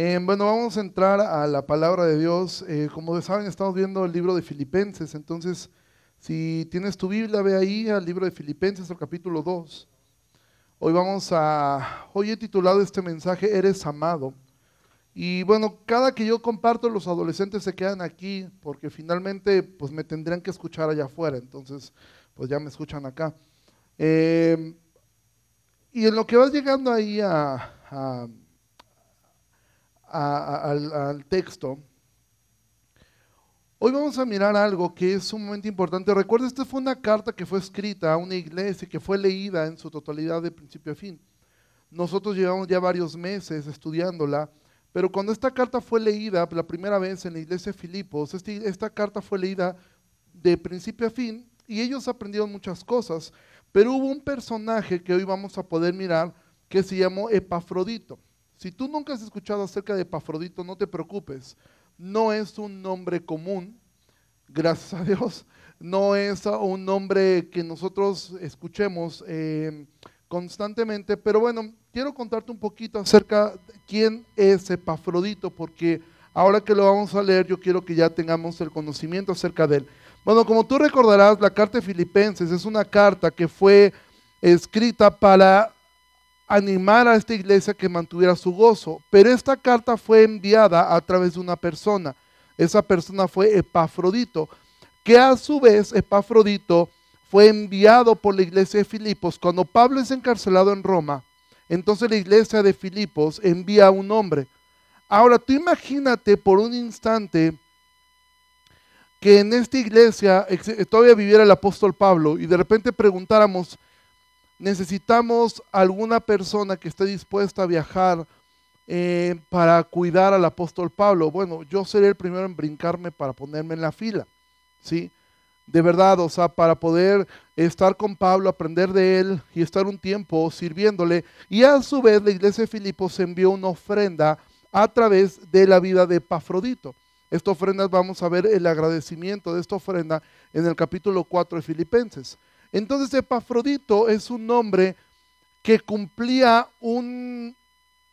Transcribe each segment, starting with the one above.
Eh, bueno, vamos a entrar a la palabra de Dios. Eh, como saben, estamos viendo el libro de Filipenses. Entonces, si tienes tu Biblia, ve ahí al libro de Filipenses, el capítulo 2. Hoy vamos a, hoy he titulado este mensaje, Eres amado. Y bueno, cada que yo comparto, los adolescentes se quedan aquí porque finalmente pues me tendrían que escuchar allá afuera. Entonces, pues ya me escuchan acá. Eh, y en lo que vas llegando ahí a al, texto, hoy vamos a mirar algo que es sumamente importante. Recuerda, esta fue una carta que fue escrita a una iglesia, que fue leída en su totalidad de principio a fin. Nosotros llevamos ya varios meses estudiándola, pero cuando esta carta fue leída la primera vez en la iglesia de Filipos, este, esta carta fue leída de principio a fin y ellos aprendieron muchas cosas, pero hubo un personaje que hoy vamos a poder mirar que se llamó Epafrodito. Si tú nunca has escuchado acerca de Epafrodito, no te preocupes. No es un nombre común, gracias a Dios. No es un nombre que nosotros escuchemos eh, constantemente. Pero bueno, quiero contarte un poquito acerca de quién es Epafrodito, porque ahora que lo vamos a leer, yo quiero que ya tengamos el conocimiento acerca de él. Bueno, como tú recordarás, la carta de Filipenses es una carta que fue escrita para animar a esta iglesia que mantuviera su gozo. Pero esta carta fue enviada a través de una persona. Esa persona fue Epafrodito, que a su vez Epafrodito fue enviado por la iglesia de Filipos. Cuando Pablo es encarcelado en Roma, entonces la iglesia de Filipos envía a un hombre. Ahora tú imagínate por un instante que en esta iglesia todavía viviera el apóstol Pablo y de repente preguntáramos, necesitamos alguna persona que esté dispuesta a viajar eh, para cuidar al apóstol Pablo. Bueno, yo seré el primero en brincarme para ponerme en la fila, ¿sí? De verdad, o sea, para poder estar con Pablo, aprender de él y estar un tiempo sirviéndole. Y a su vez la iglesia de Filipos envió una ofrenda a través de la vida de Pafrodito. Esta ofrenda, vamos a ver el agradecimiento de esta ofrenda en el capítulo 4 de Filipenses. Entonces Epafrodito es un hombre que cumplía un,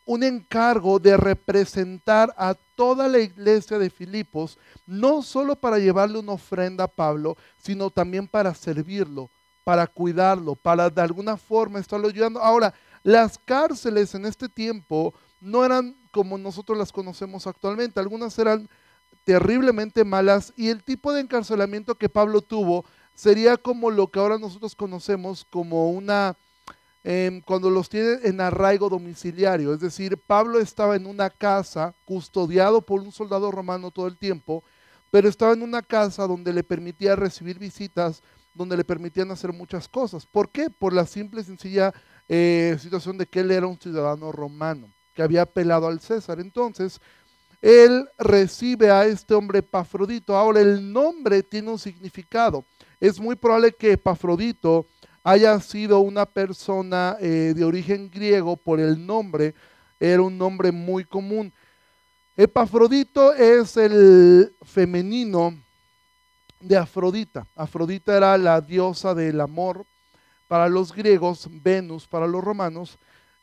un encargo de representar a toda la iglesia de Filipos, no solo para llevarle una ofrenda a Pablo, sino también para servirlo, para cuidarlo, para de alguna forma estarlo ayudando. Ahora, las cárceles en este tiempo no eran como nosotros las conocemos actualmente, algunas eran terriblemente malas y el tipo de encarcelamiento que Pablo tuvo sería como lo que ahora nosotros conocemos como una, em, cuando los tienen en arraigo domiciliario, es decir, Pablo estaba en una casa custodiado por un soldado romano todo el tiempo, pero estaba en una casa donde le permitía recibir visitas, donde le permitían hacer muchas cosas. ¿Por qué? Por la simple y sencilla eh, situación de que él era un ciudadano romano, que había apelado al César. Entonces, él recibe a este hombre Pafrodito. Ahora, el nombre tiene un significado es muy probable que Epafrodito haya sido una persona eh, de origen griego por el nombre, era un nombre muy común. Epafrodito es el femenino de Afrodita. Afrodita era la diosa del amor para los griegos, Venus para los romanos,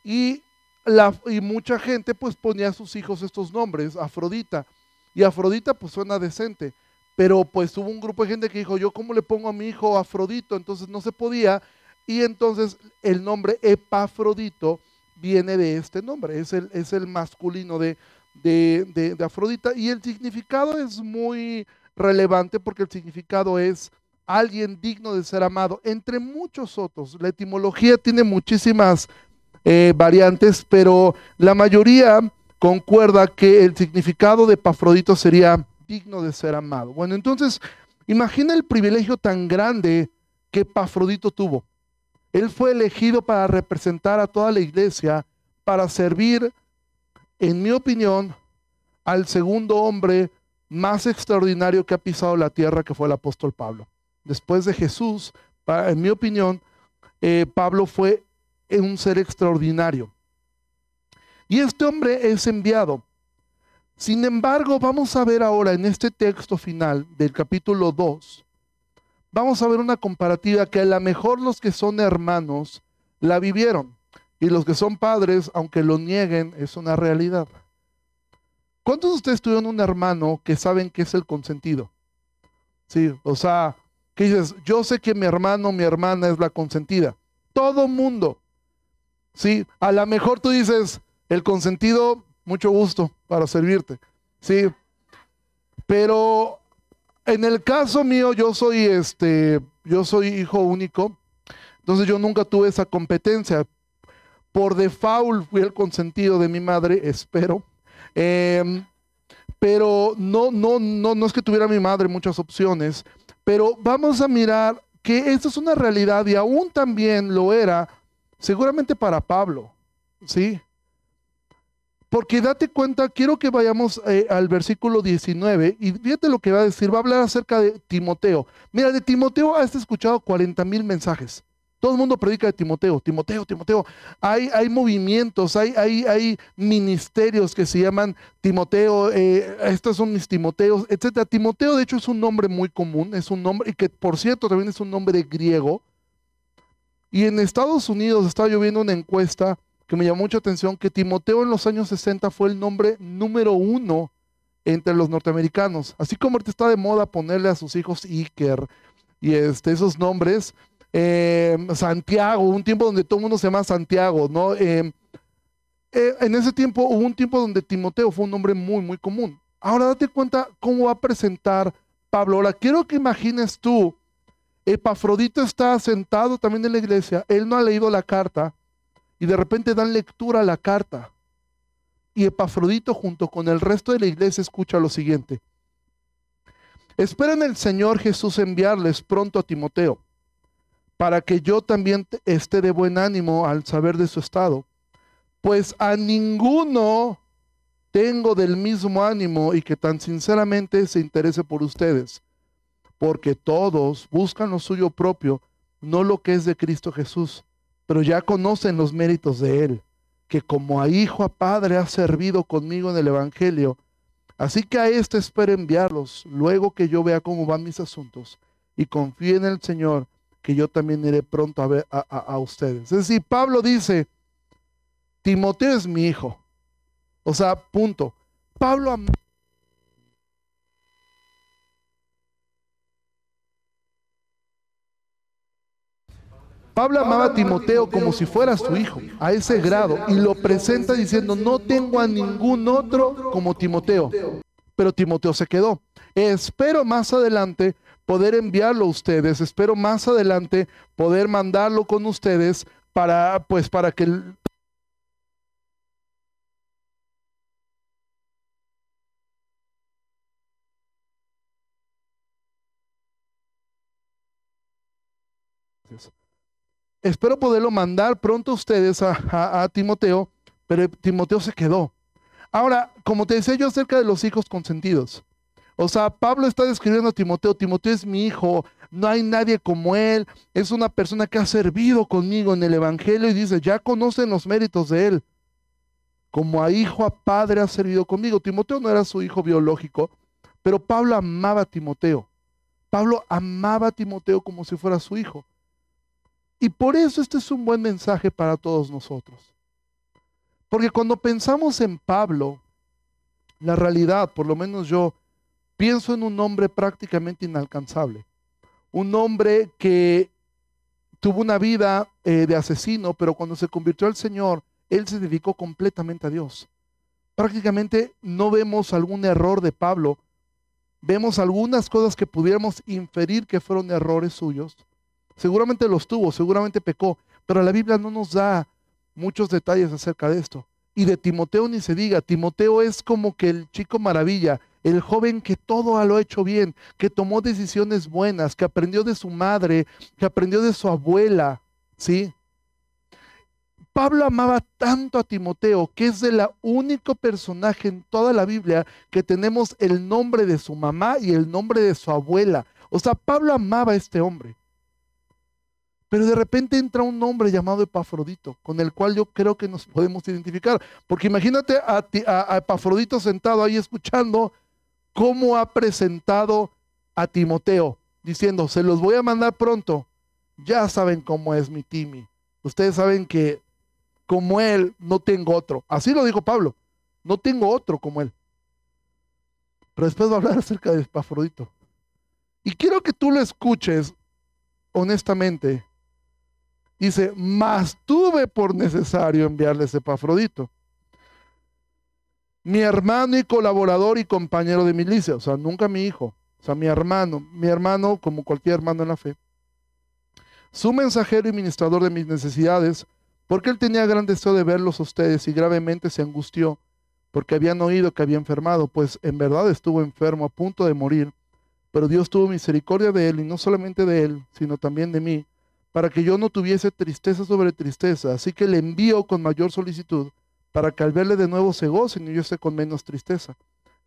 y, la, y mucha gente pues ponía a sus hijos estos nombres, Afrodita. Y Afrodita pues suena decente. Pero pues hubo un grupo de gente que dijo, yo cómo le pongo a mi hijo Afrodito, entonces no se podía. Y entonces el nombre Epafrodito viene de este nombre, es el, es el masculino de, de, de, Afrodita. Y el significado es muy relevante porque el significado es alguien digno de ser amado, entre muchos otros. La etimología tiene muchísimas eh, variantes, pero la mayoría concuerda que el significado de Epafrodito sería digno de ser amado. Bueno, entonces, imagina el privilegio tan grande que Pafrodito tuvo. Él fue elegido para representar a toda la iglesia, para servir, en mi opinión, al segundo hombre más extraordinario que ha pisado la tierra, que fue el apóstol Pablo. Después de Jesús, en mi opinión, eh, Pablo fue un ser extraordinario. Y este hombre es enviado sin embargo, vamos a ver ahora en este texto final del capítulo 2, vamos a ver una comparativa que a lo mejor los que son hermanos la vivieron y los que son padres, aunque lo nieguen, es una realidad. ¿Cuántos de ustedes tuvieron un hermano que saben que es el consentido? Sí, o sea, que dices, yo sé que mi hermano, mi hermana es la consentida. Todo mundo. Sí, a lo mejor tú dices, el consentido, mucho gusto para servirte. Sí, pero en el caso mío, yo soy este, yo soy hijo único, entonces yo nunca tuve esa competencia. Por default fui el consentido de mi madre, espero. Em, pero no, no, no, no es que tuviera mi madre muchas opciones, pero vamos a mirar que esto es una realidad y aún también lo era seguramente para Pablo, ¿sí? Porque date cuenta, quiero que vayamos eh, al versículo 19 y fíjate lo que va a decir, va a hablar acerca de Timoteo. Mira, de Timoteo has escuchado 40 mil mensajes. Todo el mundo predica de Timoteo, Timoteo, Timoteo. Hay, hay movimientos, hay, hay, hay, ministerios que se llaman Timoteo, eh, estos son mis Timoteos, etc. Timoteo, de hecho, es un nombre muy común, es un nombre, y que por cierto también es un nombre griego. Y en Estados Unidos estaba lloviendo una encuesta que me llamó mucha atención, que Timoteo en los años 60 fue el nombre número uno entre los norteamericanos. Así como ahorita está de moda ponerle a sus hijos Iker y este, esos nombres, eh, Santiago, un tiempo donde todo el mundo se llama Santiago, ¿no? Eh, eh, en ese tiempo hubo un tiempo donde Timoteo fue un nombre muy, muy común. Ahora date cuenta cómo va a presentar Pablo. Ahora quiero que imagines tú, Epafrodito está sentado también en la iglesia, él no ha leído la carta y de repente dan lectura a la carta. Y Epafrodito junto con el resto de la iglesia escucha lo siguiente. Esperen el Señor Jesús enviarles pronto a Timoteo para que yo también esté de buen ánimo al saber de su estado. Pues a ninguno tengo del mismo ánimo y que tan sinceramente se interese por ustedes, porque todos buscan lo suyo propio, no lo que es de Cristo Jesús, pero ya conocen los méritos de Él, que como a hijo, a padre ha servido conmigo en el Evangelio. Así que a este espero enviarlos, luego que yo vea cómo van mis asuntos, y confíe en el Señor, que yo también iré pronto a ver a, ustedes. Es decir, Pablo dice, Timoteo es mi hijo. O sea, punto. Pablo Pablo amaba a Timoteo como si fuera su hijo, a ese grado, y lo presenta diciendo, no tengo a ningún otro como Timoteo. Pero Timoteo se quedó. Espero más adelante poder enviarlo a ustedes. Espero más adelante poder mandarlo con ustedes para, pues, para que Espero poderlo mandar pronto a ustedes a, a, Timoteo, pero Timoteo se quedó. Ahora, como te decía yo acerca de los hijos consentidos, o sea, Pablo está describiendo a Timoteo, Timoteo es mi hijo, no hay nadie como él, es una persona que ha servido conmigo en el Evangelio y dice, ya conocen los méritos de él. Como a hijo, a padre ha servido conmigo. Timoteo no era su hijo biológico, pero Pablo amaba a Timoteo. Pablo amaba a Timoteo como si fuera su hijo. Y por eso este es un buen mensaje para todos nosotros. Porque cuando pensamos en Pablo, la realidad, por lo menos yo, pienso en un hombre prácticamente inalcanzable. Un hombre que tuvo una vida eh, de asesino, pero cuando se convirtió al Señor, él se dedicó completamente a Dios. Prácticamente no vemos algún error de Pablo, vemos algunas cosas que pudiéramos inferir que fueron errores suyos. Seguramente los tuvo, seguramente pecó, pero la Biblia no nos da muchos detalles acerca de esto. Y de Timoteo ni se diga, Timoteo es como que el chico maravilla, el joven que todo lo ha hecho bien, que tomó decisiones buenas, que aprendió de su madre, que aprendió de su abuela, ¿sí? Pablo amaba tanto a Timoteo que es el único personaje en toda la Biblia que tenemos el nombre de su mamá y el nombre de su abuela. O sea, Pablo amaba a este hombre. Pero de repente entra un hombre llamado Epafrodito, con el cual yo creo que nos podemos identificar. Porque imagínate a, Epafrodito sentado ahí escuchando cómo ha presentado a Timoteo, diciendo, se los voy a mandar pronto. Ya saben cómo es mi Timi. Ustedes saben que como él no tengo otro. Así lo dijo Pablo. No tengo otro como él. Pero después va a hablar acerca de Epafrodito. Y quiero que tú lo escuches honestamente. Dice, más tuve por necesario enviarle ese Epafrodito. Mi hermano y colaborador y compañero de milicia, o sea, nunca mi hijo, o sea, mi hermano, mi hermano como cualquier hermano en la fe. Su mensajero y ministrador de mis necesidades, porque él tenía gran deseo de verlos a ustedes y gravemente se angustió, porque habían oído que había enfermado, pues en verdad estuvo enfermo a punto de morir. Pero Dios tuvo misericordia de él, y no solamente de él, sino también de mí, para que yo no tuviese tristeza sobre tristeza. Así que le envío con mayor solicitud, para que al verle de nuevo se gocen y yo esté con menos tristeza.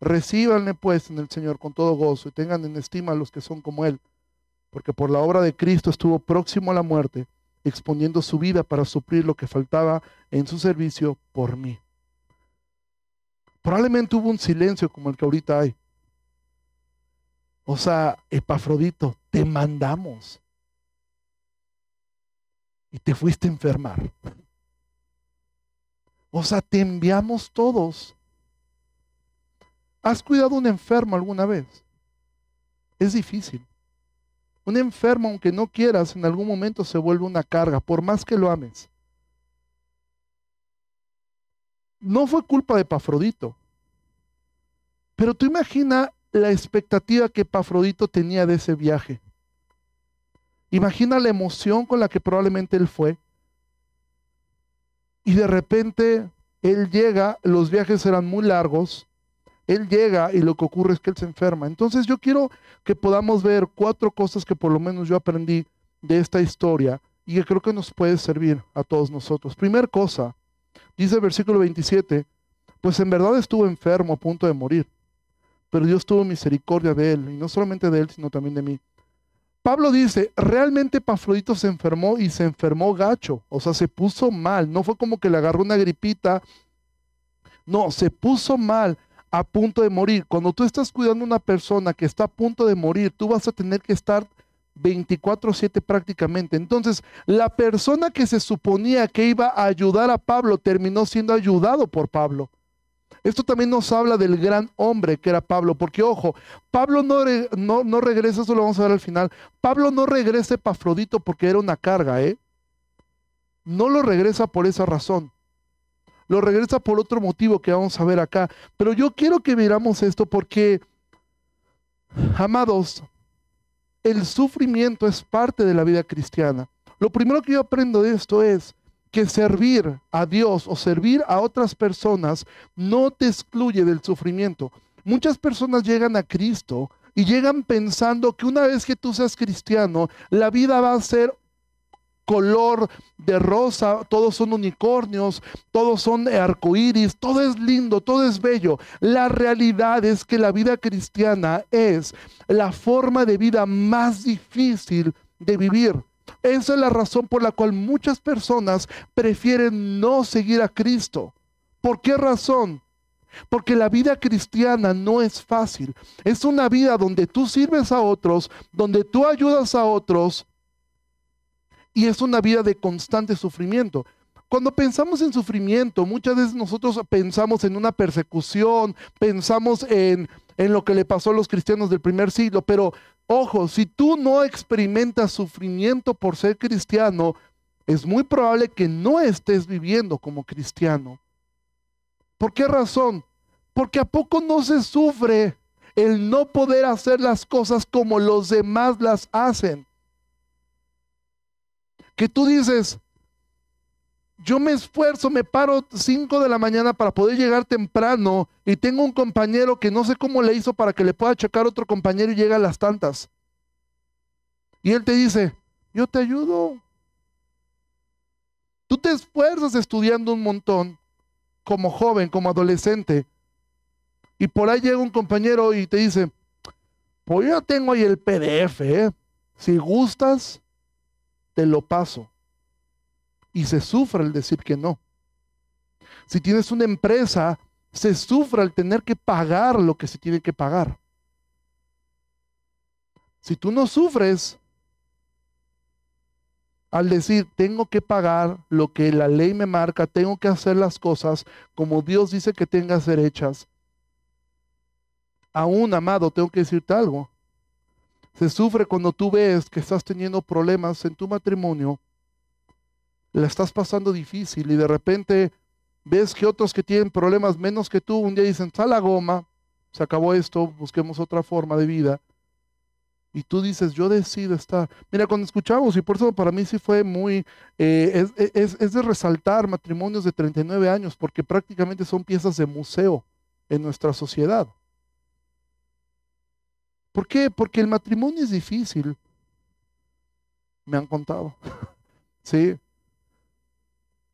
Recíbanle pues en el Señor con todo gozo y tengan en estima a los que son como Él, porque por la obra de Cristo estuvo próximo a la muerte, exponiendo su vida para suplir lo que faltaba en su servicio por mí. Probablemente hubo un silencio como el que ahorita hay. O sea, Epafrodito, te mandamos y te fuiste a enfermar. O sea, te enviamos todos. ¿Has cuidado a un enfermo alguna vez? Es difícil. Un enfermo, aunque no quieras, en algún momento se vuelve una carga, por más que lo ames. No fue culpa de Pafrodito. Pero tú imagina la expectativa que Pafrodito tenía de ese viaje. Imagina la emoción con la que probablemente él fue. Y de repente él llega, los viajes eran muy largos, él llega y lo que ocurre es que él se enferma. Entonces yo quiero que podamos ver cuatro cosas que por lo menos yo aprendí de esta historia y que creo que nos puede servir a todos nosotros. Primer cosa, dice el versículo 27, pues en verdad estuvo enfermo a punto de morir, pero Dios tuvo misericordia de él, y no solamente de él, sino también de mí. Pablo dice, realmente Pafrodito se enfermó y se enfermó gacho, o sea, se puso mal, no fue como que le agarró una gripita, no, se puso mal a punto de morir. Cuando tú estás cuidando a una persona que está a punto de morir, tú vas a tener que estar 24/7 prácticamente. Entonces, la persona que se suponía que iba a ayudar a Pablo terminó siendo ayudado por Pablo. Esto también nos habla del gran hombre que era Pablo, porque ojo, Pablo no, no, no regresa, eso lo vamos a ver al final, Pablo no regresa a porque era una carga, ¿eh? No lo regresa por esa razón. Lo regresa por otro motivo que vamos a ver acá. Pero yo quiero que miramos esto porque, amados, el sufrimiento es parte de la vida cristiana. Lo primero que yo aprendo de esto es, que servir a Dios o servir a otras personas no te excluye del sufrimiento. Muchas personas llegan a Cristo y llegan pensando que una vez que tú seas cristiano, la vida va a ser color de rosa, todos son unicornios, todos son arcoíris, todo es lindo, todo es bello. La realidad es que la vida cristiana es la forma de vida más difícil de vivir. Esa es la razón por la cual muchas personas prefieren no seguir a Cristo. ¿Por qué razón? Porque la vida cristiana no es fácil. Es una vida donde tú sirves a otros, donde tú ayudas a otros, y es una vida de constante sufrimiento. Cuando pensamos en sufrimiento, muchas veces nosotros pensamos en una persecución, pensamos en, en lo que le pasó a los cristianos del primer siglo, pero Ojo, si tú no experimentas sufrimiento por ser cristiano, es muy probable que no estés viviendo como cristiano. ¿Por qué razón? Porque a poco no se sufre el no poder hacer las cosas como los demás las hacen. Que tú dices, yo me esfuerzo, me paro 5 de la mañana para poder llegar temprano y tengo un compañero que no sé cómo le hizo para que le pueda checar otro compañero y llega a las tantas. Y él te dice, yo te ayudo. Tú te esfuerzas estudiando un montón como joven, como adolescente. Y por ahí llega un compañero y te dice, pues yo tengo ahí el PDF, ¿eh? si gustas, te lo paso y se sufre el decir que no. Si tienes una empresa, se sufre el tener que pagar lo que se tiene que pagar. Si tú no sufres al decir, tengo que pagar lo que la ley me marca, tengo que hacer las cosas como Dios dice que tenga que ser hechas, Aún, amado, tengo que decirte algo. Se sufre cuando tú ves que estás teniendo problemas en tu matrimonio, la estás pasando difícil y de repente ves que otros que tienen problemas menos que tú un día dicen, sal la goma, se acabó esto, busquemos otra forma de vida. Y tú dices, yo decido estar. Mira, cuando escuchamos, y por eso para mí sí fue muy, eh, es, es de resaltar matrimonios de 39 años, porque prácticamente son piezas de museo en nuestra sociedad. ¿Por qué? Porque el matrimonio es difícil. Me han contado. sí.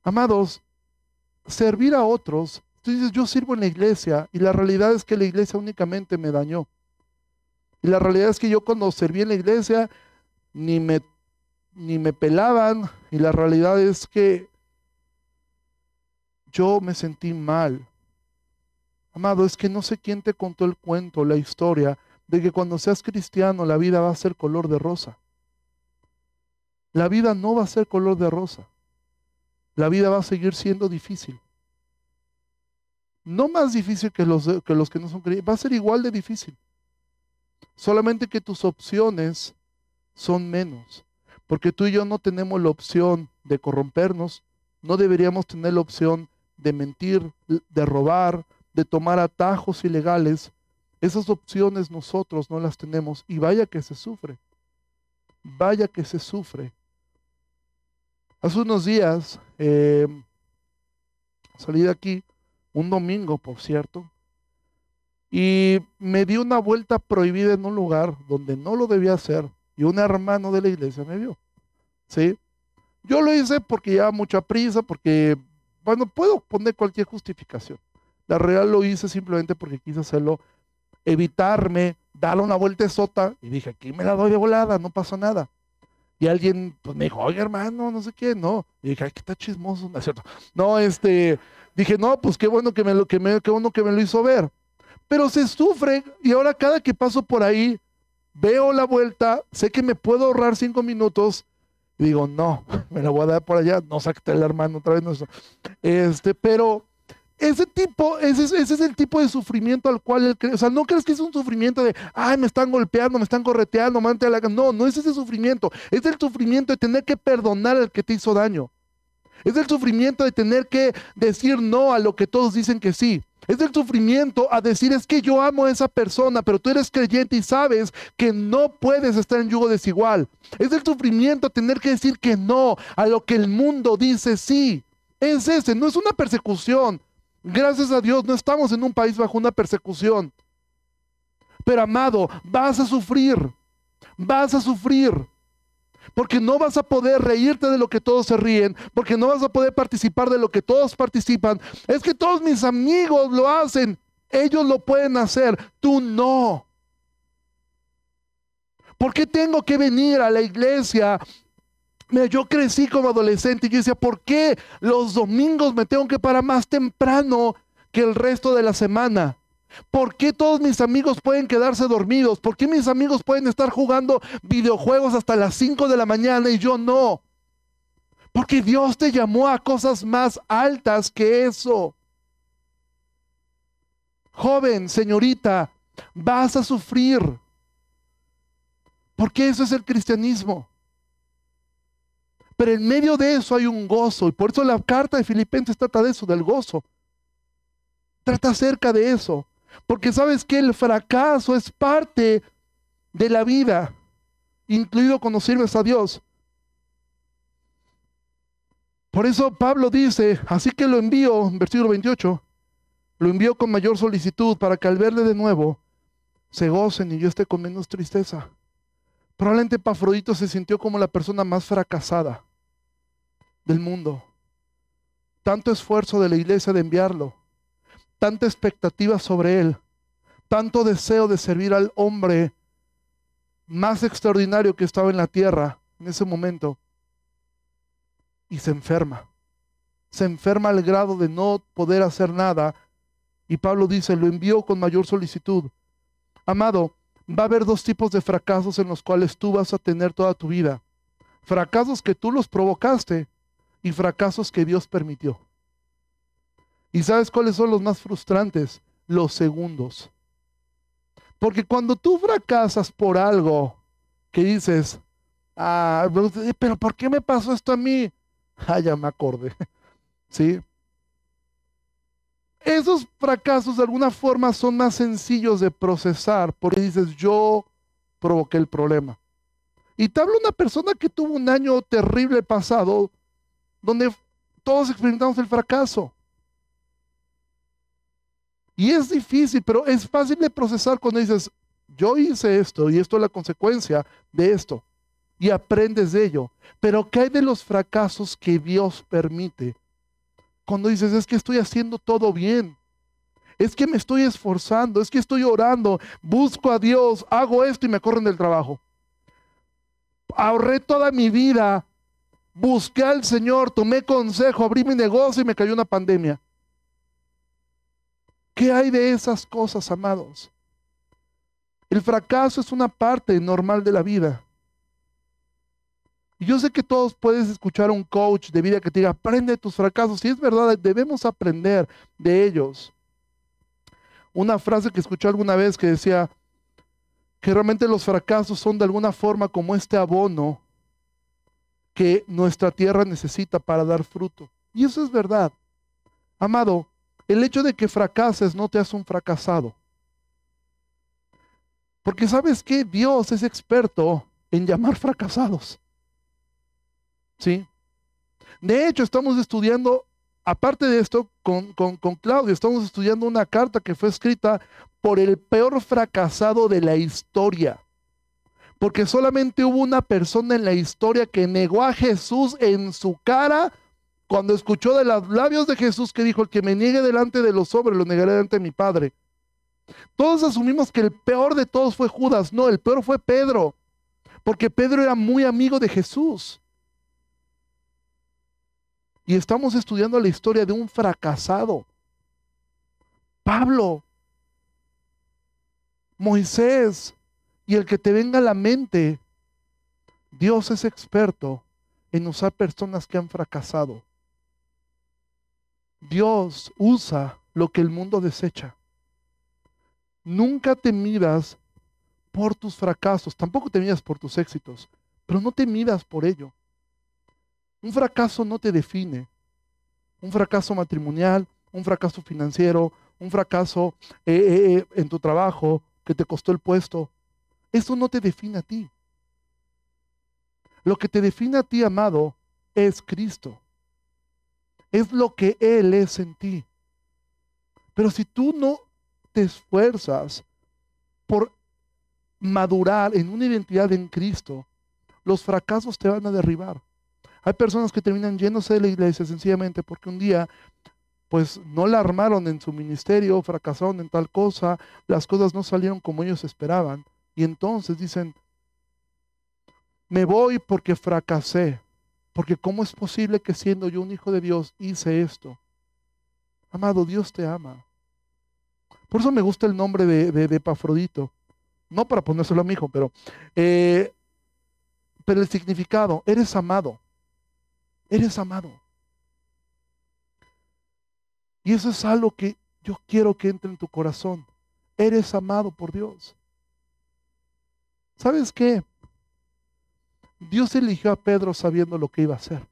Amados, servir a otros. Tú dices, yo sirvo en la iglesia y la realidad es que la iglesia únicamente me dañó. Y la realidad es que yo cuando serví en la iglesia ni me, ni me pelaban y la realidad es que yo me sentí mal. Amado, es que no sé quién te contó el cuento, la historia, de que cuando seas cristiano la vida va a ser color de rosa. La vida no va a ser color de rosa. La vida va a seguir siendo difícil. No más difícil que los, que, los que no son creyentes, va a ser igual de difícil. Solamente que tus opciones son menos. Porque tú y yo no tenemos la opción de corrompernos, no deberíamos tener la opción de mentir, de robar, de tomar atajos ilegales esas opciones nosotros no las tenemos y vaya que se sufre. Vaya que se sufre. Hace unos días eh, salí de aquí, un domingo por cierto, y me di una vuelta prohibida en un lugar donde no lo debía hacer y un hermano de la iglesia me vio. ¿Sí? Yo lo hice porque llevaba mucha prisa, porque, bueno, puedo poner cualquier justificación. La real lo hice simplemente porque quise hacerlo evitarme, darle una vuelta sota. Y dije, aquí me la doy de volada, no pasa nada. Y alguien pues, me dijo, oye hermano, no sé qué, no. Y dije, ay, que está chismoso, no es cierto. No, este, dije, no, pues qué bueno que me lo, que me, qué bueno que me lo hizo ver. Pero se sufre y ahora cada que paso por ahí, veo la vuelta, sé que me puedo ahorrar cinco minutos. Digo, no, me la voy a dar por allá, no saque el hermano otra vez. No, este, pero ese tipo, ese, ese, es el tipo de sufrimiento al cual él cree. O sea, no crees que es un sufrimiento de, ay, me están golpeando, me están correteando, mante la... No, no es ese sufrimiento. Es el sufrimiento de tener que perdonar al que te hizo daño. Es el sufrimiento de tener que decir no a lo que todos dicen que sí. Es el sufrimiento a decir es que yo amo a esa persona, pero tú eres creyente y sabes que no puedes estar en yugo desigual. Es el sufrimiento tener que decir que no a lo que el mundo dice sí. Es ese, no es una persecución, Gracias a Dios no estamos en un país bajo una persecución. Pero amado, vas a sufrir. Vas a sufrir. Porque no vas a poder reírte de lo que todos se ríen, porque no vas a poder participar de lo que todos participan. Es que todos mis amigos lo hacen, ellos lo pueden hacer, tú no. ¿Por qué tengo que venir a la iglesia Mira, yo crecí como adolescente y yo decía, ¿por qué los domingos me tengo que parar más temprano que el resto de la semana? ¿Por qué todos mis amigos pueden quedarse dormidos? ¿Por qué mis amigos pueden estar jugando videojuegos hasta las 5 de la mañana y yo no? Porque Dios te llamó a cosas más altas que eso. Joven, señorita, vas a sufrir. Porque eso es el cristianismo. Pero en medio de eso hay un gozo. Y por eso la carta de Filipenses trata de eso, del gozo. Trata acerca de eso. Porque sabes que el fracaso es parte de la vida, incluido cuando sirves a Dios. Por eso Pablo dice, así que lo envío, versículo 28, lo envío con mayor solicitud para que al verle de nuevo se gocen y yo esté con menos tristeza. Probablemente Pafrodito se sintió como la persona más fracasada del mundo. Tanto esfuerzo de la iglesia de enviarlo, tanta expectativa sobre él, tanto deseo de servir al hombre más extraordinario que estaba en la tierra en ese momento. Y se enferma. Se enferma al grado de no poder hacer nada. Y Pablo dice, lo envió con mayor solicitud. Amado, va a haber dos tipos de fracasos en los cuales tú vas a tener toda tu vida. Fracasos que tú los provocaste y fracasos que Dios permitió. ¿Y sabes cuáles son los más frustrantes? Los segundos. Porque cuando tú fracasas por algo que dices, ah, pero ¿por qué me pasó esto a mí? Ah, ya me acordé. ¿Sí? Esos fracasos de alguna forma son más sencillos de procesar porque dices, yo provoqué el problema. Y te habla una persona que tuvo un año terrible pasado donde todos experimentamos el fracaso. Y es difícil, pero es fácil de procesar cuando dices, yo hice esto y esto es la consecuencia de esto. Y aprendes de ello. Pero ¿qué hay de los fracasos que Dios permite? Cuando dices, es que estoy haciendo todo bien. Es que me estoy esforzando, es que estoy orando, busco a Dios, hago esto y me corren del trabajo. Ahorré toda mi vida, busqué al Señor, tomé consejo, abrí mi negocio y me cayó una pandemia. ¿Qué hay de esas cosas, amados? El fracaso es una parte normal de la vida. Y yo sé que todos puedes escuchar a un coach de vida que te diga, aprende tus fracasos. Y es verdad, debemos aprender de ellos. Una frase que escuché alguna vez que decía que realmente los fracasos son de alguna forma como este abono que nuestra tierra necesita para dar fruto. Y eso es verdad. Amado, el hecho de que fracases no te hace un fracasado. Porque sabes que Dios es experto en llamar fracasados. ¿Sí? De hecho, estamos estudiando, aparte de esto, con, con, con Claudio, estamos estudiando una carta que fue escrita por el peor fracasado de la historia. Porque solamente hubo una persona en la historia que negó a Jesús en su cara cuando escuchó de los labios de Jesús que dijo, el que me niegue delante de los hombres, lo negaré delante de mi Padre. Todos asumimos que el peor de todos fue Judas. No, el peor fue Pedro. Porque Pedro era muy amigo de Jesús. Y estamos estudiando la historia de un fracasado. Pablo, Moisés y el que te venga a la mente. Dios es experto en usar personas que han fracasado. Dios usa lo que el mundo desecha. Nunca te midas por tus fracasos, tampoco te midas por tus éxitos, pero no te midas por ello. Un fracaso no te define. Un fracaso matrimonial, un fracaso financiero, un fracaso eh, eh, eh, en tu trabajo que te costó el puesto, eso no te define a ti. Lo que te define a ti, amado, es Cristo es lo que Él es en ti. Pero si tú no te esfuerzas por madurar en una identidad en Cristo, los fracasos te van a derribar. Hay personas que terminan yéndose de la iglesia sencillamente porque un día pues no la armaron en su ministerio, fracasaron en tal cosa, las cosas no salieron como ellos esperaban. Y entonces dicen, me voy porque fracasé. Porque ¿cómo es posible que siendo yo un hijo de Dios hice esto? Amado, Dios te ama. Por eso me gusta el nombre de, de, Epafrodito. No para ponérselo a mi hijo, pero, eh, pero el significado, eres amado. Eres amado. Y eso es algo que yo quiero que entre en tu corazón. Eres amado por Dios. ¿Sabes qué? Dios eligió a Pedro sabiendo lo que iba a hacer.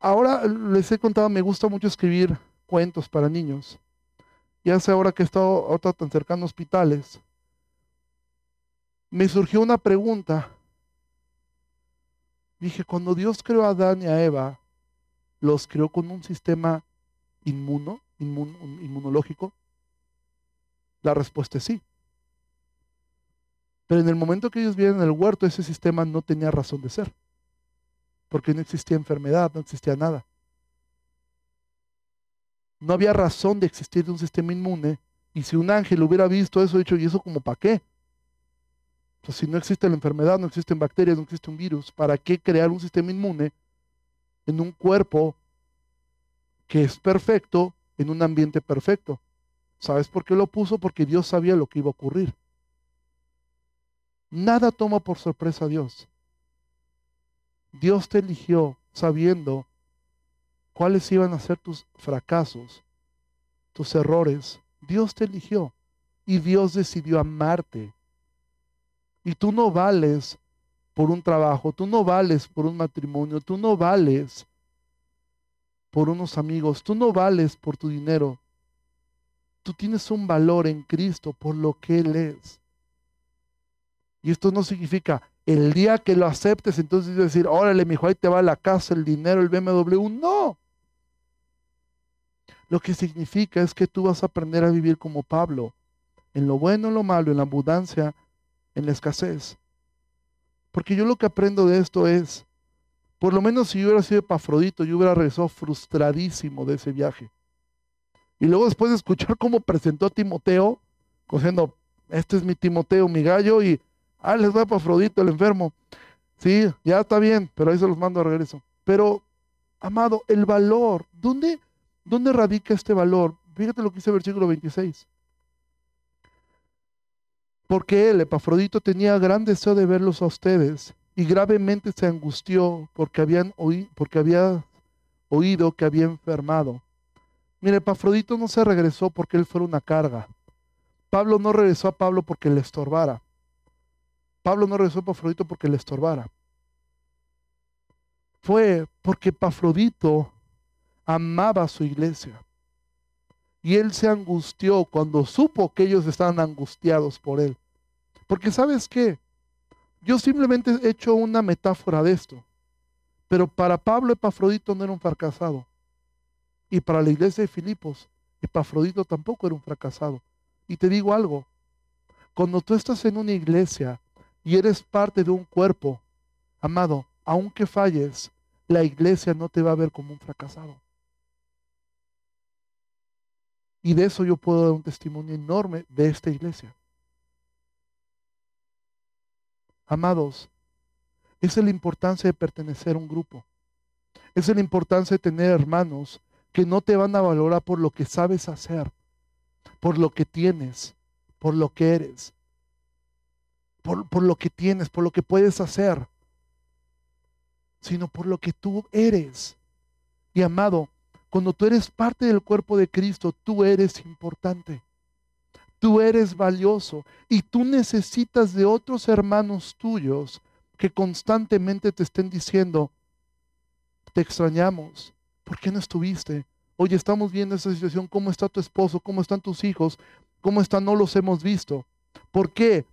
Ahora les he contado, me gusta mucho escribir cuentos para niños. Y hace ahora que he estado tan cercano hospitales, me surgió una pregunta. Dije, cuando Dios creó a Adán y a Eva, ¿los creó con un sistema inmuno, inmunológico? La respuesta es sí. Pero en el momento que ellos vivían en el huerto, ese sistema no tenía razón de ser. Porque no existía enfermedad, no existía nada. No había razón de existir de un sistema inmune. Y si un ángel hubiera visto eso, dicho, ¿y eso como para qué? O si no existe la enfermedad, no existen bacterias, no existe un virus, ¿para qué crear un sistema inmune en un cuerpo que es perfecto, en un ambiente perfecto? ¿Sabes por qué lo puso? Porque Dios sabía lo que iba a ocurrir. Nada toma por sorpresa a Dios. Dios te eligió sabiendo cuáles iban a ser tus fracasos tus errores, Dios te eligió y Dios decidió amarte. Y tú no vales por un trabajo, tú no vales por un matrimonio, tú no vales por unos amigos, tú no vales por tu dinero. Tú tienes un valor en Cristo por lo que Él es. Y esto no significa el día que lo aceptes, entonces decir, órale, mi hijo, ahí te va la casa, el dinero, el BMW. No. Lo que significa es que tú vas a aprender a vivir como Pablo, en lo bueno, en lo malo, en la abundancia, en la escasez. Porque yo lo que aprendo de esto es, por lo menos si yo hubiera sido Epafrodito, yo hubiera regresado frustradísimo de ese viaje. Y luego después de escuchar cómo presentó a Timoteo, diciendo, este es mi Timoteo, mi gallo, y, ah, les va Epafrodito, el enfermo. Sí, ya está bien, pero ahí se los mando a regreso. Pero, amado, el valor, ¿dónde, dónde radica este valor? Fíjate lo que dice el versículo 26 porque él, Epafrodito, tenía gran deseo de verlos a ustedes y gravemente se angustió porque, habían había oído que había enfermado. Mire, Epafrodito no se regresó porque él fuera una carga. Pablo no regresó a Pablo porque le estorbara. Pablo no regresó a Epafrodito porque le estorbara. Fue porque Epafrodito amaba a su iglesia. Y él se angustió cuando supo que ellos estaban angustiados por él. Porque sabes qué, yo simplemente he hecho una metáfora de esto. Pero para Pablo Epafrodito no era un fracasado. Y para la iglesia de Filipos, Epafrodito tampoco era un fracasado. Y te digo algo, cuando tú estás en una iglesia y eres parte de un cuerpo, amado, aunque falles, la iglesia no te va a ver como un fracasado. Y de eso yo puedo dar un testimonio enorme de esta iglesia. Amados, es la importancia de pertenecer a un grupo. Es la importancia de tener hermanos que no te van a valorar por lo que sabes hacer, por lo que tienes, por lo que eres, por lo que tienes, por lo que puedes hacer, sino por lo que tú eres. Y amado, cuando tú eres parte del cuerpo de Cristo, tú eres importante. Tú eres valioso y tú necesitas de otros hermanos tuyos que constantemente te estén diciendo, te extrañamos, ¿por qué no estuviste? Oye, estamos viendo esa situación, ¿cómo está tu esposo? ¿Cómo están tus hijos? ¿Cómo están? No los hemos visto. ¿Por qué?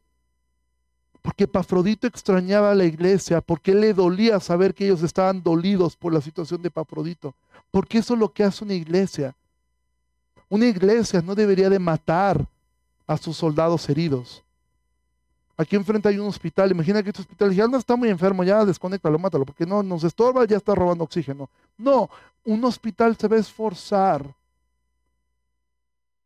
Porque Pafrodito extrañaba a la iglesia, porque le dolía saber que ellos estaban dolidos por la situación de Pafrodito. Porque eso es lo que hace una iglesia. Una iglesia no debería de matar a sus soldados heridos. Aquí enfrente hay un hospital. Imagina que este hospital ya no está muy enfermo, ya desconéctalo, mátalo, porque no nos estorba, ya está robando oxígeno. No, un hospital se va a esforzar.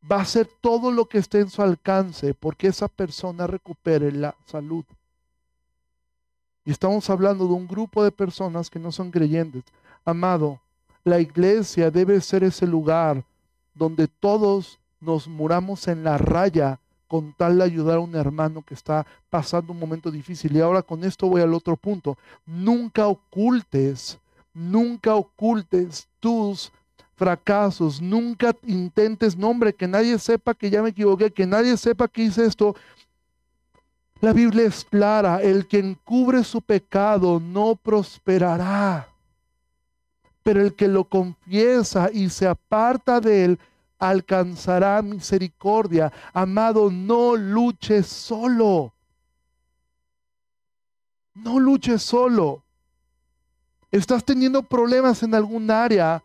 Va a hacer todo lo que esté en su alcance porque esa persona recupere la salud. Y estamos hablando de un grupo de personas que no son creyentes. Amado, la iglesia debe ser ese lugar donde todos nos muramos en la raya con tal de ayudar a un hermano que está pasando un momento difícil. Y ahora con esto voy al otro punto. Nunca ocultes, nunca ocultes tus fracasos, nunca intentes, nombre, que nadie sepa que ya me equivoqué, que nadie sepa que hice esto. La Biblia es clara, el que encubre su pecado no prosperará, pero el que lo confiesa y se aparta de él alcanzará misericordia. Amado, no luches solo. No luches solo. Estás teniendo problemas en algún área.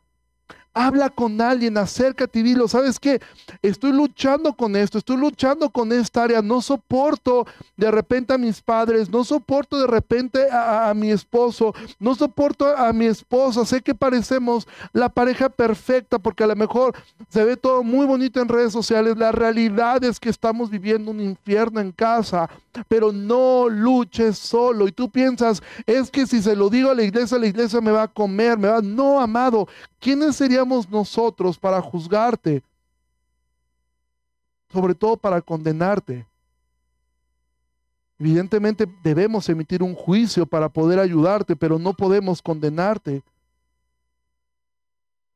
Habla con alguien, acércate y dilo, ¿sabes qué? Estoy luchando con esto, estoy luchando con esta área, no soporto de repente a mis padres, no soporto de repente a, a, mi esposo, no soporto a mi esposa, sé que parecemos la pareja perfecta porque a lo mejor se ve todo muy bonito en redes sociales, la realidad es que estamos viviendo un infierno en casa, pero no luches solo y tú piensas, es que si se lo digo a la iglesia, la iglesia me va a comer, me va, no, amado, ¿quiénes seríamos nosotros para juzgarte? Sobre todo para condenarte. Evidentemente debemos emitir un juicio para poder ayudarte, pero no podemos condenarte.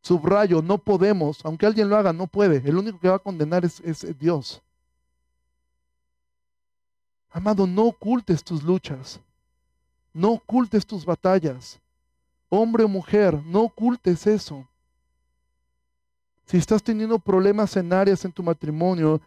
Subrayo, no podemos, aunque alguien lo haga, no puede. El único que va a condenar es, es Dios. Amado, no ocultes tus luchas. No ocultes tus batallas. Hombre o mujer, no ocultes eso. Si estás teniendo problemas en áreas en tu matrimonio,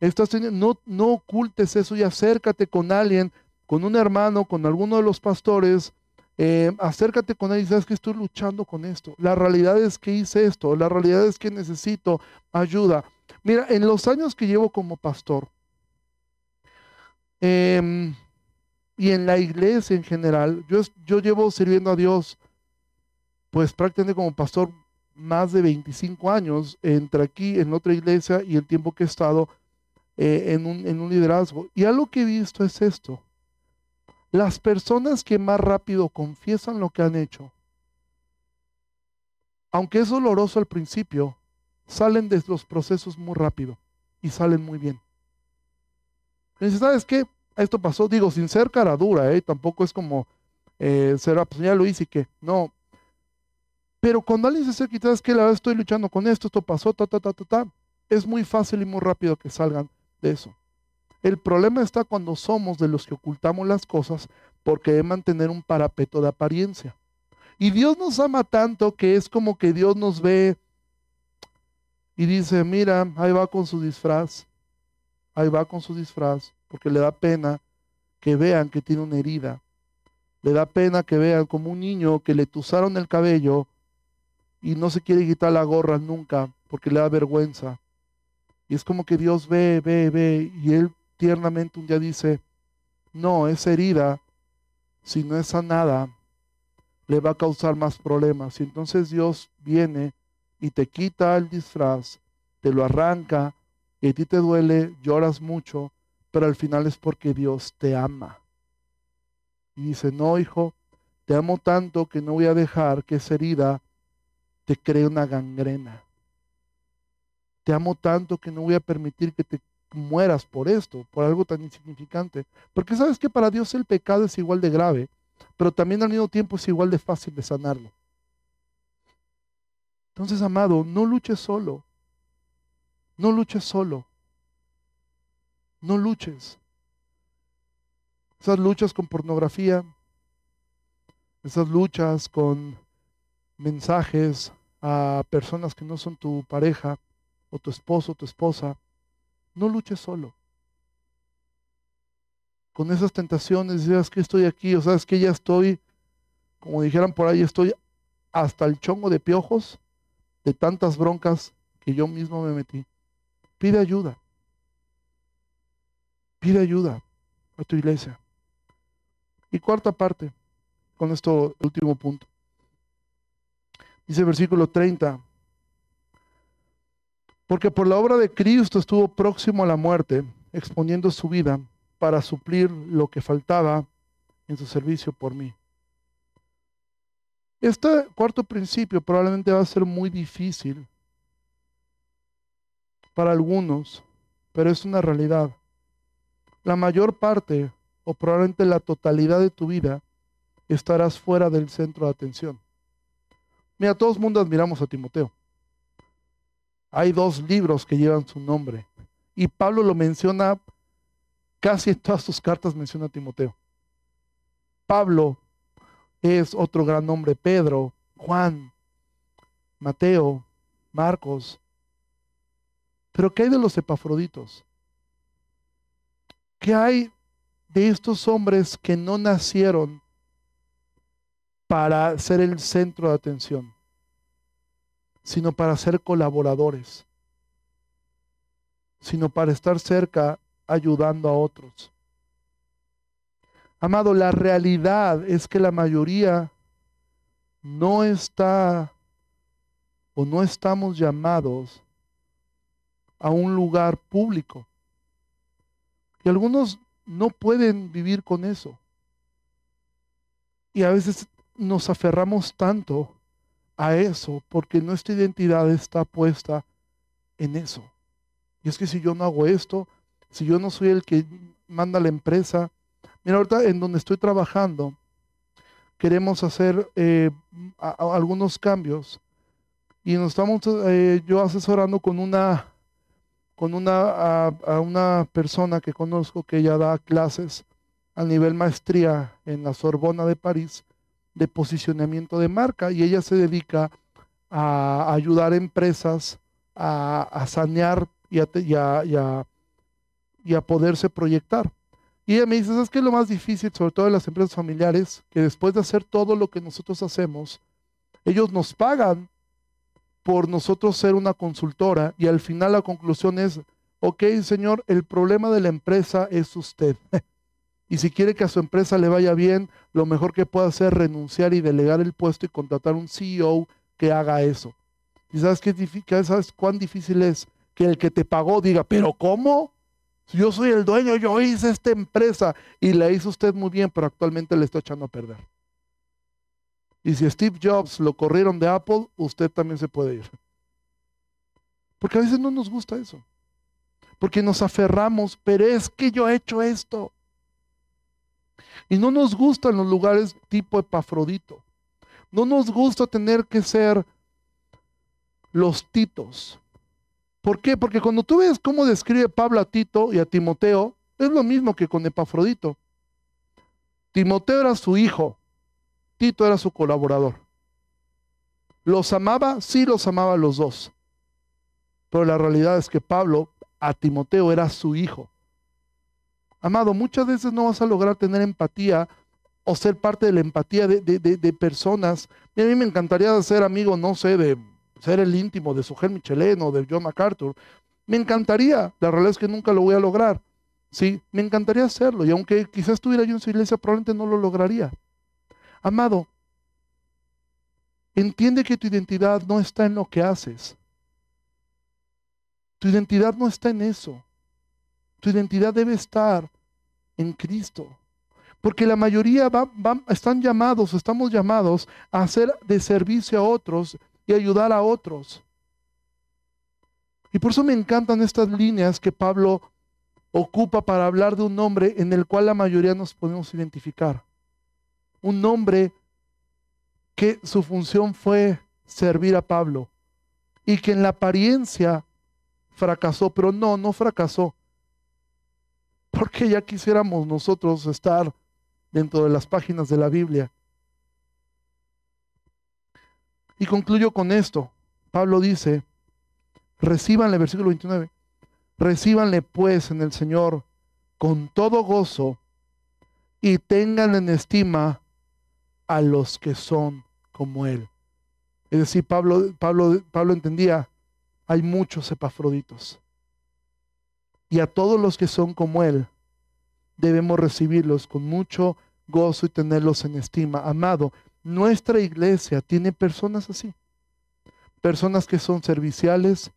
estás no, no ocultes eso y acércate con alguien, con un hermano, con alguno de los pastores. Eh, acércate con él y sabes que estoy luchando con esto. La realidad es que hice esto. La realidad es que necesito ayuda. Mira, en los años que llevo como pastor, Em, y en la iglesia en general, yo, yo llevo sirviendo a Dios, pues prácticamente como pastor, más de 25 años entre aquí, en otra iglesia y el tiempo que he estado eh, en, un, en un liderazgo. Y algo que he visto es esto. Las personas que más rápido confiesan lo que han hecho, aunque es doloroso al principio, salen de los procesos muy rápido y salen muy bien. ¿Sabes qué? Esto pasó, digo, sin ser cara dura, ¿eh? Tampoco es como eh, ser, ah, pues ya lo hice y que, no. Pero cuando alguien se acerca y sabes que la verdad estoy luchando con esto, esto pasó, ta, ta, ta, ta, ta, es muy fácil y muy rápido que salgan de eso. El problema está cuando somos de los que ocultamos las cosas porque de mantener un parapeto de apariencia. Y Dios nos ama tanto que es como que Dios nos ve y dice, mira, ahí va con su disfraz ahí va con su disfraz, porque le da pena que vean que tiene una herida. Le da pena que vean como un niño que le tuzaron el cabello y no se quiere quitar la gorra nunca porque le da vergüenza. Y es como que Dios ve, ve, ve, y Él tiernamente un día dice, no, esa herida, si no es sanada, le va a causar más problemas. Y entonces Dios viene y te quita el disfraz, te lo arranca y a ti te duele, lloras mucho, pero al final es porque Dios te ama. Y dice, no, hijo, te amo tanto que no voy a dejar que esa herida te cree una gangrena. Te amo tanto que no voy a permitir que te mueras por esto, por algo tan insignificante. Porque sabes que para Dios el pecado es igual de grave, pero también al mismo tiempo es igual de fácil de sanarlo. Entonces, amado, no luches solo. No luches solo. No luches. Esas luchas con pornografía, esas luchas con mensajes a personas que no son tu pareja o tu esposo o tu esposa, no luches solo. Con esas tentaciones, sabes que estoy aquí, o sabes que ya estoy, como dijeran por ahí, estoy hasta el chongo de piojos de tantas broncas que yo mismo me metí. Pide ayuda. Pide ayuda a tu iglesia. Y cuarta parte, con esto último punto. Dice versículo 30. Porque por la obra de Cristo estuvo próximo a la muerte, exponiendo su vida para suplir lo que faltaba en su servicio por mí. Este cuarto principio probablemente va a ser muy difícil para algunos, pero es una realidad. La mayor parte, o probablemente la totalidad de tu vida, estarás fuera del centro de atención. Mira, todos el mundo admiramos a Timoteo. Hay dos libros que llevan su nombre. Y Pablo lo menciona, casi en todas sus cartas menciona a Timoteo. Pablo es otro gran nombre, Pedro, Juan, Mateo, Marcos, pero ¿qué hay de los epafroditos? ¿Qué hay de estos hombres que no nacieron para ser el centro de atención, sino para ser colaboradores, sino para estar cerca ayudando a otros? Amado, la realidad es que la mayoría no está o no estamos llamados a un lugar público. Y algunos no pueden vivir con eso. Y a veces nos aferramos tanto a eso porque nuestra identidad está puesta en eso. Y es que si yo no hago esto, si yo no soy el que manda la empresa, mira, ahorita en donde estoy trabajando, queremos hacer eh, algunos cambios y nos estamos eh, yo asesorando con una con una a, una persona que conozco que ella da clases a nivel maestría en la Sorbona de París de posicionamiento de marca y ella se dedica a ayudar a empresas a, sanear y a, y a poderse proyectar. Y ella me dice, ¿sabes qué es lo más difícil, sobre todo en las empresas familiares? Que después de hacer todo lo que nosotros hacemos, ellos nos pagan por nosotros ser una consultora y al final la conclusión es, ok, señor, el problema de la empresa es usted. y si quiere que a su empresa le vaya bien, lo mejor que puede hacer es renunciar y delegar el puesto y contratar un CEO que haga eso. ¿Y sabes, qué, sabes cuán difícil es que el que te pagó diga, pero ¿cómo? Yo soy el dueño, yo hice esta empresa y la hizo usted muy bien, pero actualmente le está echando a perder. Y si Steve Jobs lo corrieron de Apple, usted también se puede ir. Porque a veces no nos gusta eso. Porque nos aferramos, pero es que yo he hecho esto. Y no nos gustan los lugares tipo Epafrodito. No nos gusta tener que ser los titos. ¿Por qué? Porque cuando tú ves cómo describe Pablo a Tito y a Timoteo, es lo mismo que con Epafrodito. Timoteo era su hijo, Tito era su colaborador. ¿Los amaba? Sí, los amaba los dos. Pero la realidad es que Pablo a Timoteo era su hijo. Amado, muchas veces no vas a lograr tener empatía o ser parte de la empatía de, de, personas. a mí me encantaría ser amigo, no sé, de ser el íntimo de Sujel Michelén o de John MacArthur. Me encantaría, la realidad es que nunca lo voy a lograr. Sí, me encantaría hacerlo. Y aunque quizás estuviera yo en su iglesia, probablemente no lo lograría. Amado, entiende que tu identidad no está en lo que haces. Tu identidad no está en eso. Tu identidad debe estar en Cristo. Porque la mayoría están llamados, estamos llamados a hacer de servicio a otros y ayudar a otros. Y por eso me encantan estas líneas que Pablo ocupa para hablar de un nombre en el cual la mayoría nos podemos identificar. Un nombre que su función fue servir a Pablo y que en la apariencia fracasó, pero no, no fracasó. Porque ya quisiéramos nosotros estar dentro de las páginas de la Biblia y concluyo con esto. Pablo dice, recíbanle, versículo 29, recíbanle pues en el Señor con todo gozo y tengan en estima a los que son como Él. Es decir, Pablo, Pablo, Pablo entendía, hay muchos epafroditos. Y a todos los que son como Él, debemos recibirlos con mucho gozo y tenerlos en estima. Amado, nuestra iglesia tiene personas así. Personas que son serviciales,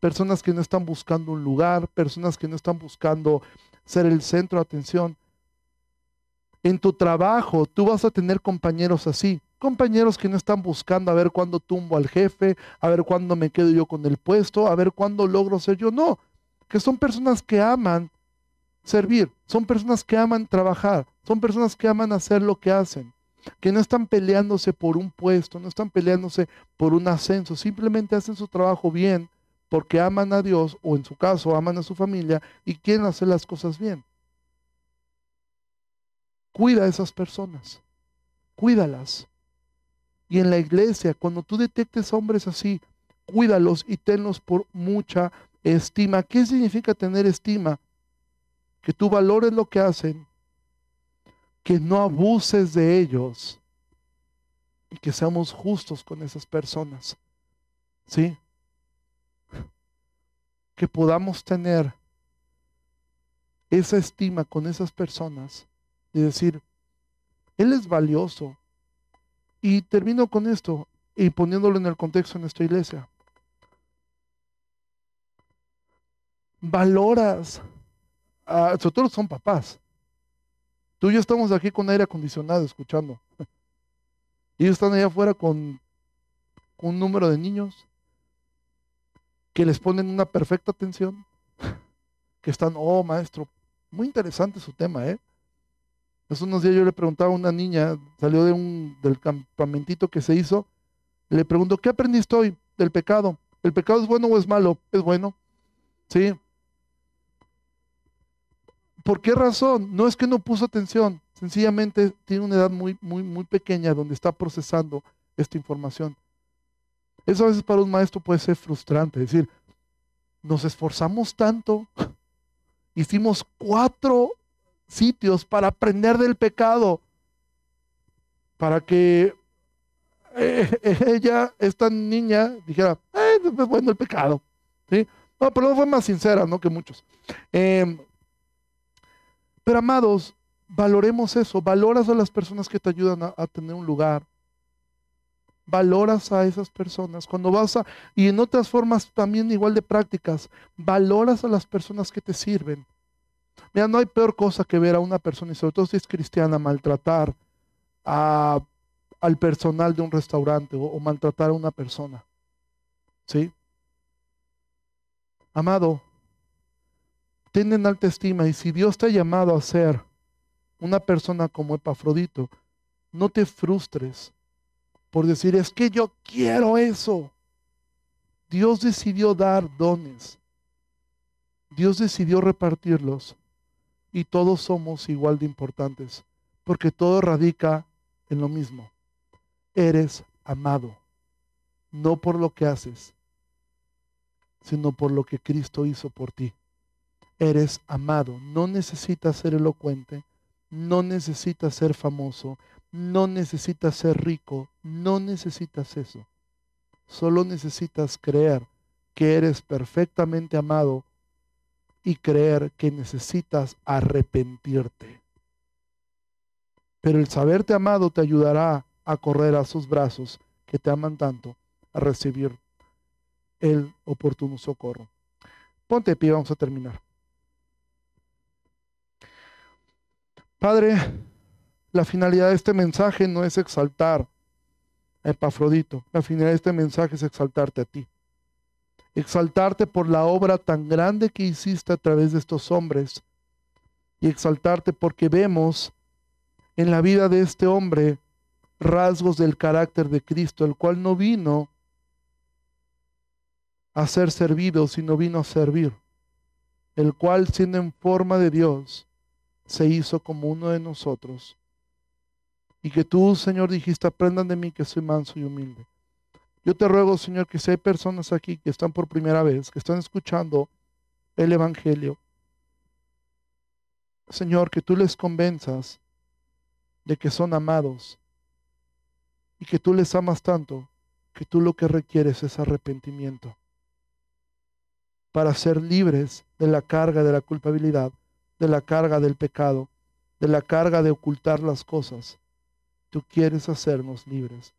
personas que no están buscando un lugar, personas que no están buscando ser el centro de atención. En tu trabajo tú vas a tener compañeros así, compañeros que no están buscando a ver cuándo tumbo al jefe, a ver cuándo me quedo yo con el puesto, a ver cuándo logro ser yo. No, que son personas que aman servir, son personas que aman trabajar, son personas que aman hacer lo que hacen que no están peleándose por un puesto, no están peleándose por un ascenso, simplemente hacen su trabajo bien porque aman a Dios o en su caso aman a su familia y quieren hacer las cosas bien. Cuida a esas personas, cuídalas. Y en la iglesia, cuando tú detectes hombres así, cuídalos y tenlos por mucha estima. ¿Qué significa tener estima? Que tú valores lo que hacen, que no abuses de ellos y que seamos justos con esas personas. ¿Sí? Que podamos tener esa estima con esas personas y decir, Él es valioso. Y termino con esto y poniéndolo en el contexto de nuestra iglesia. Valoras, a, sobre todo son papás, Tú y yo estamos aquí con aire acondicionado escuchando. Y ellos están allá afuera con un número de niños que les ponen una perfecta atención, que están, oh maestro, muy interesante su tema, ¿eh? Unos días yo le preguntaba a una niña, salió de un, del campamentito que se hizo, le pregunto, ¿qué aprendiste hoy? del pecado. ¿El pecado es bueno o es malo? Es bueno. ¿Sí? ¿Por qué razón? No es que no puso atención, sencillamente tiene una edad muy, muy, muy pequeña donde está procesando esta información. Eso a veces para un maestro puede ser frustrante, es decir, nos esforzamos tanto, hicimos cuatro sitios para aprender del pecado, para que eh, ella, esta niña, dijera, eh, es bueno el pecado. ¿sí? No, pero no fue más sincera, ¿no? Que muchos. Em, pero amados, valoremos eso, valoras a las personas que te ayudan a, tener un lugar. Valoras a esas personas. Cuando vas a, y en otras formas también igual de prácticas, valoras a las personas que te sirven. Mira, no hay peor cosa que ver a una persona, y sobre todo si es cristiana, maltratar a, al personal de un restaurante o, maltratar a una persona. ¿Sí? Amado, ten en alta estima y si Dios te ha llamado a ser una persona como Epafrodito, no te frustres por decir, es que yo quiero eso. Dios decidió dar dones. Dios decidió repartirlos. Y todos somos igual de importantes, porque todo radica en lo mismo. Eres amado, no por lo que haces, sino por lo que Cristo hizo por ti eres amado. No necesitas ser elocuente, no necesitas ser famoso, no necesitas ser rico, no necesitas eso. Solo necesitas creer que eres perfectamente amado y creer que necesitas arrepentirte. Pero el saberte amado te ayudará a correr a sus brazos que te aman tanto, a recibir el oportuno socorro. Ponte pie, vamos a terminar. Padre, la finalidad de este mensaje no es exaltar a Epafrodito. La finalidad de este mensaje es exaltarte a ti. Exaltarte por la obra tan grande que hiciste a través de estos hombres. Y exaltarte porque vemos en la vida de este hombre rasgos del carácter de Cristo, el cual no vino a ser servido, sino vino a servir. El cual siendo en forma de Dios, se hizo como uno de nosotros. Y que tú, Señor, dijiste, aprendan de mí que soy manso y humilde. Yo te ruego, Señor, que si hay personas aquí que están por primera vez, que están escuchando el Evangelio, Señor, que tú les convenzas de que son amados y que tú les amas tanto que tú lo que requieres es arrepentimiento para ser libres de la carga de la culpabilidad de la carga del pecado, de la carga de ocultar las cosas. Tú quieres hacernos libres.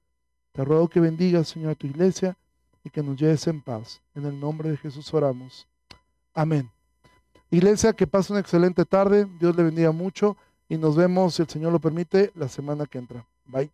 Te ruego que bendigas, Señor, a tu iglesia y que nos lleves en paz. En el nombre de Jesús oramos. Amén. Iglesia, que pase una excelente tarde. Dios le bendiga mucho y nos vemos, si el Señor lo permite, la semana que entra. Bye.